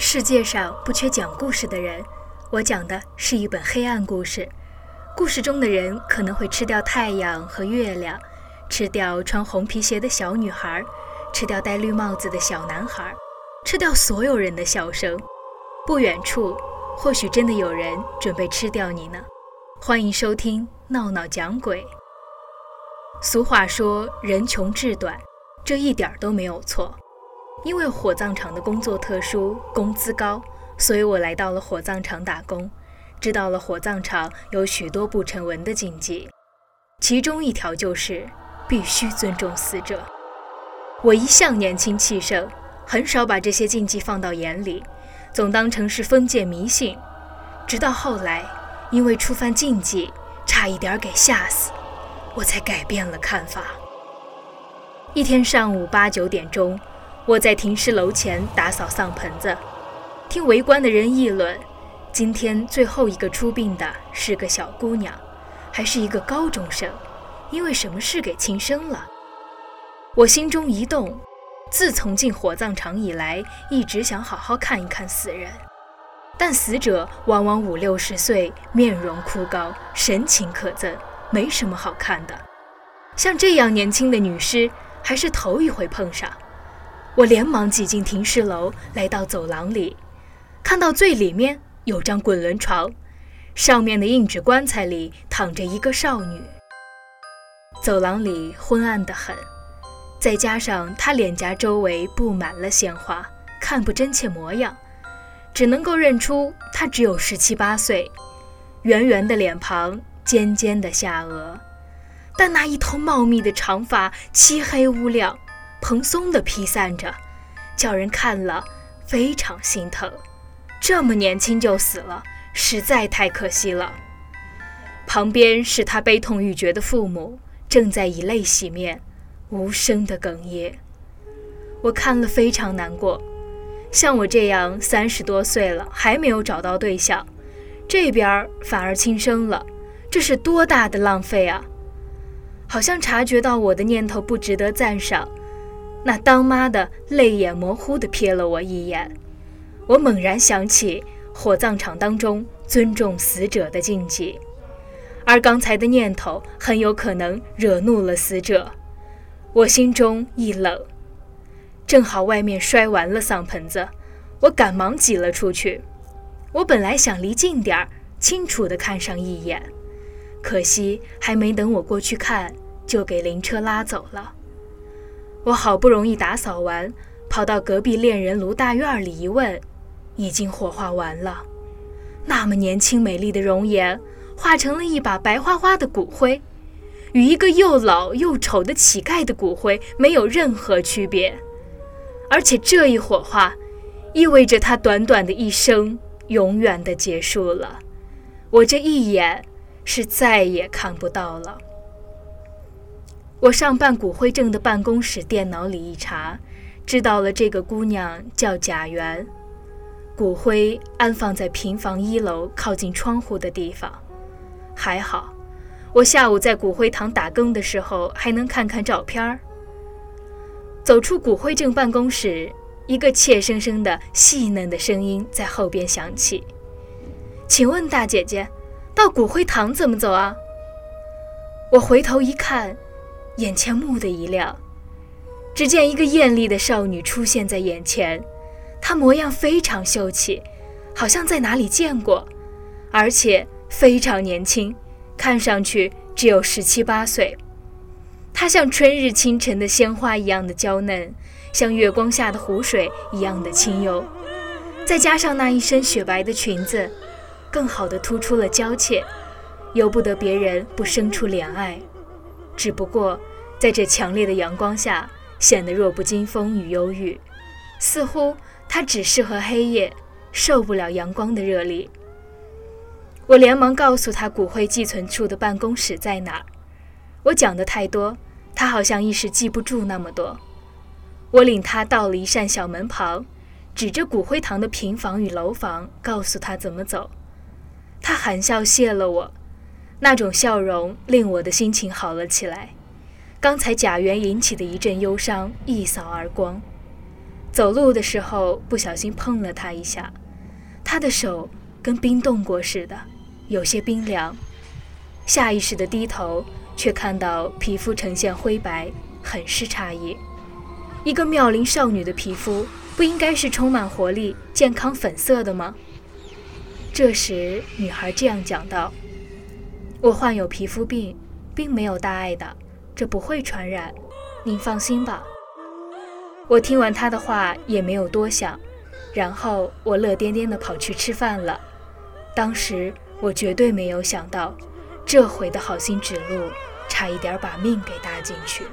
世界上不缺讲故事的人，我讲的是一本黑暗故事。故事中的人可能会吃掉太阳和月亮，吃掉穿红皮鞋的小女孩，吃掉戴绿帽子的小男孩，吃掉所有人的笑声。不远处，或许真的有人准备吃掉你呢。欢迎收听闹闹讲鬼。俗话说“人穷志短”，这一点都没有错。因为火葬场的工作特殊，工资高，所以我来到了火葬场打工，知道了火葬场有许多不成文的禁忌，其中一条就是必须尊重死者。我一向年轻气盛，很少把这些禁忌放到眼里，总当成是封建迷信。直到后来，因为触犯禁忌，差一点给吓死，我才改变了看法。一天上午八九点钟。我在停尸楼前打扫丧盆子，听围观的人议论：今天最后一个出殡的是个小姑娘，还是一个高中生，因为什么事给轻生了。我心中一动，自从进火葬场以来，一直想好好看一看死人，但死者往往五六十岁，面容枯槁，神情可憎，没什么好看的。像这样年轻的女尸，还是头一回碰上。我连忙挤进停尸楼，来到走廊里，看到最里面有张滚轮床，上面的硬纸棺材里躺着一个少女。走廊里昏暗得很，再加上她脸颊周围布满了鲜花，看不真切模样，只能够认出她只有十七八岁，圆圆的脸庞，尖尖的下颚，但那一头茂密的长发漆黑乌亮。蓬松地披散着，叫人看了非常心疼。这么年轻就死了，实在太可惜了。旁边是他悲痛欲绝的父母，正在以泪洗面，无声的哽咽。我看了非常难过。像我这样三十多岁了还没有找到对象，这边反而轻生了，这是多大的浪费啊！好像察觉到我的念头不值得赞赏。那当妈的泪眼模糊地瞥了我一眼，我猛然想起火葬场当中尊重死者的禁忌，而刚才的念头很有可能惹怒了死者，我心中一冷。正好外面摔完了丧盆子，我赶忙挤了出去。我本来想离近点儿，清楚地看上一眼，可惜还没等我过去看，就给灵车拉走了。我好不容易打扫完，跑到隔壁恋人卢大院里一问，已经火化完了。那么年轻美丽的容颜，化成了一把白花花的骨灰，与一个又老又丑的乞丐的骨灰没有任何区别。而且这一火化，意味着他短短的一生永远的结束了。我这一眼是再也看不到了。我上办骨灰证的办公室电脑里一查，知道了这个姑娘叫贾元，骨灰安放在平房一楼靠近窗户的地方。还好，我下午在骨灰堂打更的时候还能看看照片儿。走出骨灰证办公室，一个怯生生的细嫩的声音在后边响起：“请问大姐姐，到骨灰堂怎么走啊？”我回头一看。眼前蓦地一亮，只见一个艳丽的少女出现在眼前，她模样非常秀气，好像在哪里见过，而且非常年轻，看上去只有十七八岁。她像春日清晨的鲜花一样的娇嫩，像月光下的湖水一样的清幽，再加上那一身雪白的裙子，更好的突出了娇怯，由不得别人不生出怜爱。只不过，在这强烈的阳光下，显得弱不禁风与忧郁，似乎他只适合黑夜，受不了阳光的热力。我连忙告诉他骨灰寄存处的办公室在哪儿。我讲的太多，他好像一时记不住那么多。我领他到了一扇小门旁，指着骨灰堂的平房与楼房，告诉他怎么走。他含笑谢了我。那种笑容令我的心情好了起来，刚才贾元引起的一阵忧伤一扫而光。走路的时候不小心碰了他一下，他的手跟冰冻过似的，有些冰凉。下意识的低头，却看到皮肤呈现灰白，很是诧异。一个妙龄少女的皮肤，不应该是充满活力、健康、粉色的吗？这时，女孩这样讲道：“我患有皮肤病，并没有大碍的，这不会传染，您放心吧。”我听完他的话，也没有多想，然后我乐颠颠地跑去吃饭了。当时我绝对没有想到。这回的好心指路，差一点把命给搭进去。